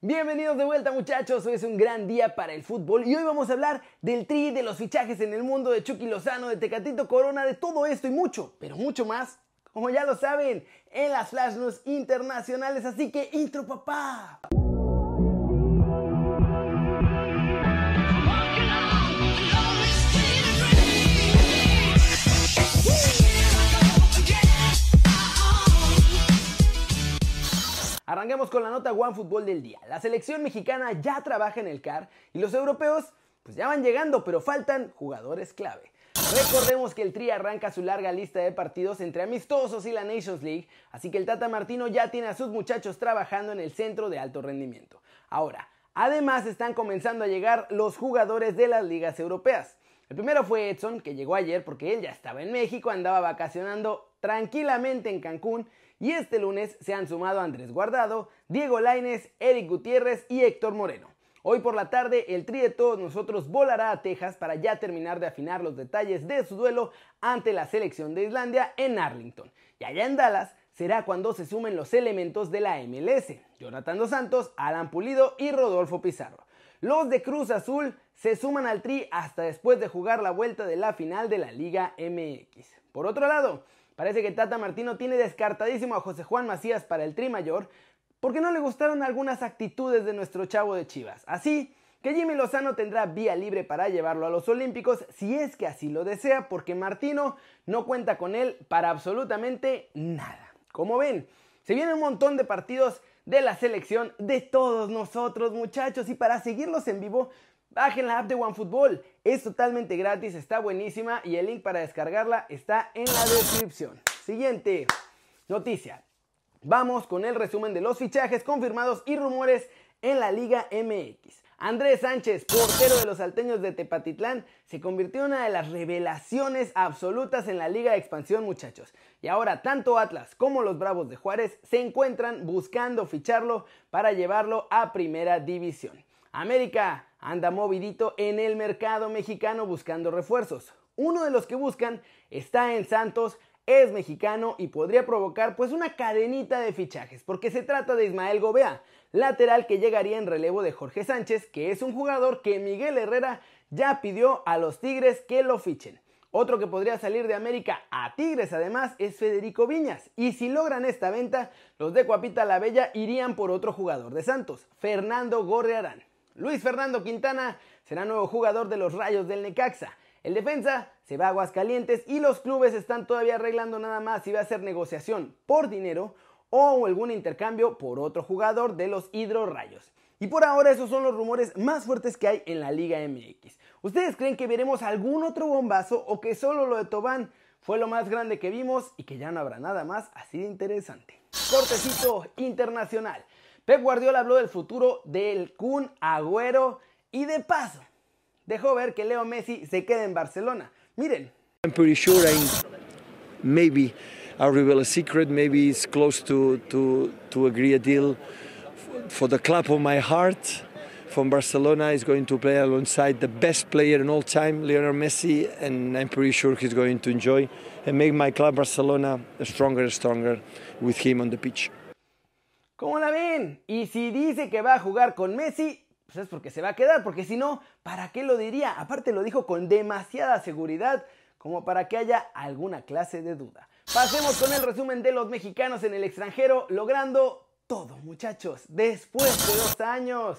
Bienvenidos de vuelta muchachos, hoy es un gran día para el fútbol y hoy vamos a hablar del tri, de los fichajes en el mundo, de Chucky Lozano, de Tecatito Corona, de todo esto y mucho, pero mucho más, como ya lo saben, en las Flash News internacionales, así que intro papá. Arranquemos con la nota One Fútbol del día. La selección mexicana ya trabaja en el CAR y los europeos pues ya van llegando, pero faltan jugadores clave. Recordemos que el Tri arranca su larga lista de partidos entre amistosos y la Nations League, así que el Tata Martino ya tiene a sus muchachos trabajando en el centro de alto rendimiento. Ahora, además están comenzando a llegar los jugadores de las ligas europeas. El primero fue Edson, que llegó ayer porque él ya estaba en México, andaba vacacionando tranquilamente en Cancún y este lunes se han sumado Andrés Guardado, Diego Laines, Eric Gutiérrez y Héctor Moreno. Hoy por la tarde el tri de todos nosotros volará a Texas para ya terminar de afinar los detalles de su duelo ante la selección de Islandia en Arlington. Y allá en Dallas será cuando se sumen los elementos de la MLS, Jonathan Dos Santos, Alan Pulido y Rodolfo Pizarro. Los de Cruz Azul se suman al tri hasta después de jugar la vuelta de la final de la Liga MX. Por otro lado, Parece que Tata Martino tiene descartadísimo a José Juan Macías para el Tri Mayor porque no le gustaron algunas actitudes de nuestro chavo de Chivas. Así que Jimmy Lozano tendrá vía libre para llevarlo a los Olímpicos si es que así lo desea porque Martino no cuenta con él para absolutamente nada. Como ven, se viene un montón de partidos de la selección de todos nosotros muchachos y para seguirlos en vivo Bajen la app de OneFootball, es totalmente gratis, está buenísima y el link para descargarla está en la descripción. Siguiente noticia. Vamos con el resumen de los fichajes confirmados y rumores en la Liga MX. Andrés Sánchez, portero de los salteños de Tepatitlán, se convirtió en una de las revelaciones absolutas en la Liga de Expansión, muchachos. Y ahora tanto Atlas como los Bravos de Juárez se encuentran buscando ficharlo para llevarlo a Primera División. América anda movidito en el mercado mexicano buscando refuerzos. Uno de los que buscan está en Santos, es mexicano y podría provocar pues una cadenita de fichajes, porque se trata de Ismael Gobea, lateral que llegaría en relevo de Jorge Sánchez, que es un jugador que Miguel Herrera ya pidió a los Tigres que lo fichen. Otro que podría salir de América a Tigres además es Federico Viñas. Y si logran esta venta, los de Cuapita la Bella irían por otro jugador de Santos, Fernando Gorrearán. Luis Fernando Quintana será nuevo jugador de los Rayos del Necaxa. El defensa se va a Aguascalientes y los clubes están todavía arreglando nada más si va a ser negociación por dinero o algún intercambio por otro jugador de los Rayos. Y por ahora esos son los rumores más fuertes que hay en la Liga MX. ¿Ustedes creen que veremos algún otro bombazo o que solo lo de Tobán fue lo más grande que vimos y que ya no habrá nada más así de interesante? Cortecito internacional. Pep Guardiola habló del futuro del Kun Agüero y de paso dejó ver que Leo Messi se queda en Barcelona. Miren. I'm pretty sure I maybe I'll reveal a secret. Maybe it's close to to to agree a deal for the club of my heart. From Barcelona is going to play alongside the best player in all time, Lionel Messi, and I'm pretty sure he's going to enjoy and make my club Barcelona stronger and stronger with him on the pitch. ¿Cómo la ven? Y si dice que va a jugar con Messi, pues es porque se va a quedar, porque si no, ¿para qué lo diría? Aparte lo dijo con demasiada seguridad como para que haya alguna clase de duda. Pasemos con el resumen de los mexicanos en el extranjero, logrando todo, muchachos, después de dos años.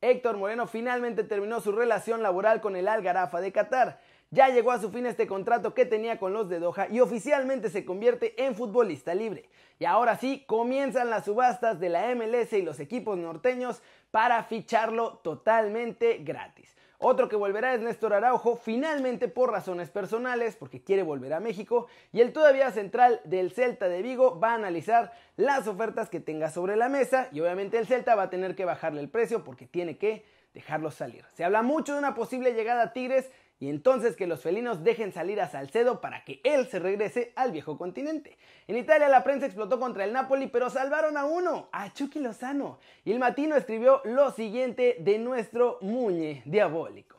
Héctor Moreno finalmente terminó su relación laboral con el Algarafa de Qatar. Ya llegó a su fin este contrato que tenía con los de Doha y oficialmente se convierte en futbolista libre. Y ahora sí, comienzan las subastas de la MLS y los equipos norteños para ficharlo totalmente gratis. Otro que volverá es Néstor Araujo, finalmente por razones personales, porque quiere volver a México, y el todavía central del Celta de Vigo va a analizar las ofertas que tenga sobre la mesa, y obviamente el Celta va a tener que bajarle el precio porque tiene que dejarlo salir. Se habla mucho de una posible llegada a Tigres y entonces que los felinos dejen salir a Salcedo para que él se regrese al viejo continente. En Italia la prensa explotó contra el Napoli, pero salvaron a uno, a Chucky Lozano. Y el Matino escribió lo siguiente de nuestro Muñe diabólico.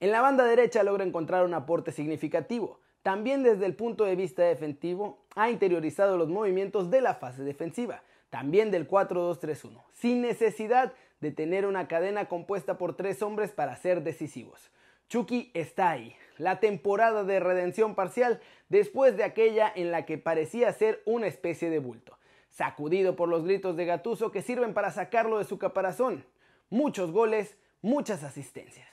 En la banda derecha logra encontrar un aporte significativo. También desde el punto de vista defensivo ha interiorizado los movimientos de la fase defensiva, también del 4-2-3-1, sin necesidad de tener una cadena compuesta por tres hombres para ser decisivos. Chucky está ahí, la temporada de redención parcial después de aquella en la que parecía ser una especie de bulto, sacudido por los gritos de Gatuso que sirven para sacarlo de su caparazón. Muchos goles, muchas asistencias.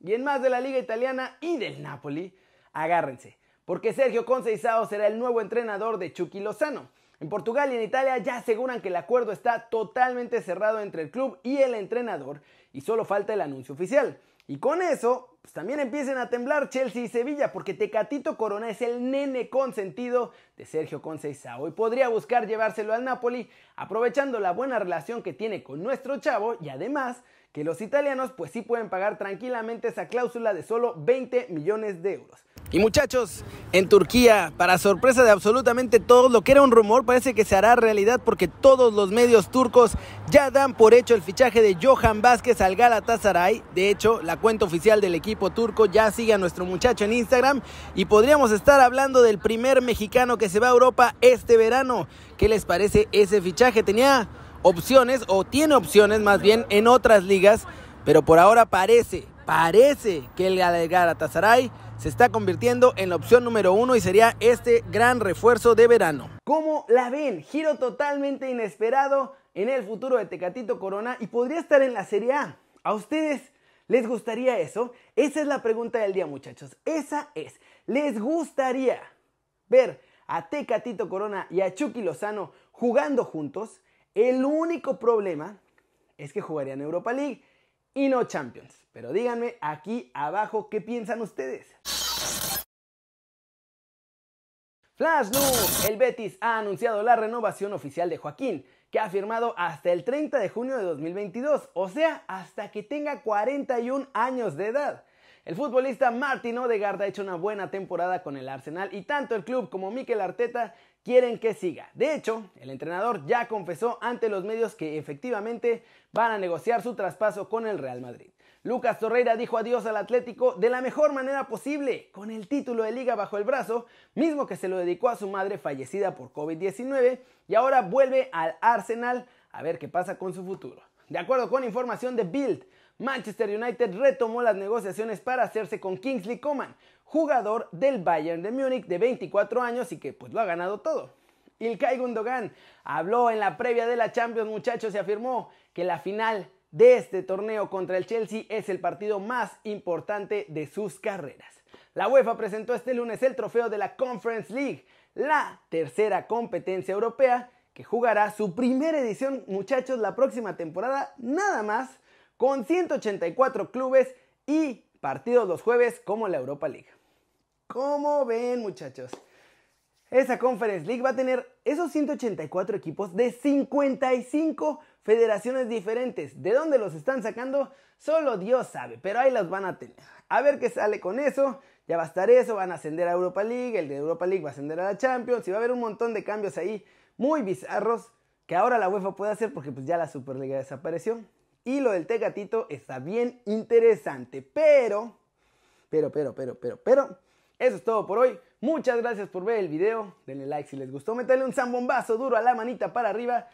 Y en más de la liga italiana y del Napoli, agárrense, porque Sergio Conceição será el nuevo entrenador de Chucky Lozano. En Portugal y en Italia ya aseguran que el acuerdo está totalmente cerrado entre el club y el entrenador y solo falta el anuncio oficial. Y con eso, pues también empiecen a temblar Chelsea y Sevilla, porque Tecatito Corona es el nene consentido de Sergio Conceição y podría buscar llevárselo al Napoli, aprovechando la buena relación que tiene con nuestro chavo y además que los italianos pues sí pueden pagar tranquilamente esa cláusula de solo 20 millones de euros. Y muchachos, en Turquía, para sorpresa de absolutamente todos, lo que era un rumor parece que se hará realidad porque todos los medios turcos ya dan por hecho el fichaje de Johan Vázquez al Galatasaray. De hecho, la cuenta oficial del equipo turco ya sigue a nuestro muchacho en Instagram y podríamos estar hablando del primer mexicano que se va a Europa este verano. ¿Qué les parece ese fichaje? Tenía opciones o tiene opciones más bien en otras ligas, pero por ahora parece, parece que el Galatasaray se está convirtiendo en la opción número uno y sería este gran refuerzo de verano. ¿Cómo la ven? Giro totalmente inesperado en el futuro de Tecatito Corona y podría estar en la Serie A. ¿A ustedes les gustaría eso? Esa es la pregunta del día, muchachos. Esa es. ¿Les gustaría ver a Tecatito Corona y a Chucky Lozano jugando juntos? El único problema es que jugarían Europa League y no Champions. Pero díganme aquí abajo qué piensan ustedes. Flash News, el Betis ha anunciado la renovación oficial de Joaquín, que ha firmado hasta el 30 de junio de 2022, o sea, hasta que tenga 41 años de edad. El futbolista Martin Odegaard ha hecho una buena temporada con el Arsenal y tanto el club como Mikel Arteta quieren que siga. De hecho, el entrenador ya confesó ante los medios que efectivamente van a negociar su traspaso con el Real Madrid. Lucas Torreira dijo adiós al Atlético de la mejor manera posible, con el título de liga bajo el brazo, mismo que se lo dedicó a su madre fallecida por COVID-19 y ahora vuelve al Arsenal a ver qué pasa con su futuro. De acuerdo con información de Bild, Manchester United retomó las negociaciones para hacerse con Kingsley Coman, jugador del Bayern de Múnich de 24 años y que pues lo ha ganado todo. Ilkay Gundogan habló en la previa de la Champions muchachos y afirmó que la final de este torneo contra el Chelsea es el partido más importante de sus carreras. La UEFA presentó este lunes el trofeo de la Conference League, la tercera competencia europea que jugará su primera edición muchachos la próxima temporada nada más con 184 clubes y partidos los jueves como la Europa League. ¿Cómo ven muchachos? Esa Conference League va a tener esos 184 equipos de 55 federaciones diferentes. ¿De dónde los están sacando? Solo Dios sabe, pero ahí los van a tener. A ver qué sale con eso. Ya va a estar eso, van a ascender a Europa League, el de Europa League va a ascender a la Champions y va a haber un montón de cambios ahí muy bizarros que ahora la UEFA puede hacer porque pues ya la Superliga desapareció. Y lo del Tegatito está bien interesante. Pero, pero, pero, pero, pero, pero, eso es todo por hoy. Muchas gracias por ver el video. Denle like si les gustó. Métanle un zambombazo duro a la manita para arriba.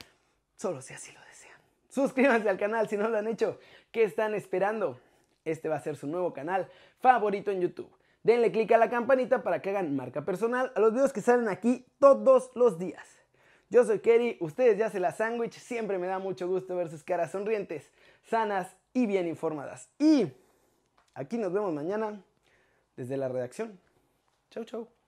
Solo si así lo desean. Suscríbanse al canal si no lo han hecho. ¿Qué están esperando? Este va a ser su nuevo canal favorito en YouTube. Denle click a la campanita para que hagan marca personal a los videos que salen aquí todos los días. Yo soy Kerry, ustedes ya se la sándwich, siempre me da mucho gusto ver sus caras sonrientes, sanas y bien informadas. Y aquí nos vemos mañana desde la redacción. Chau, chau.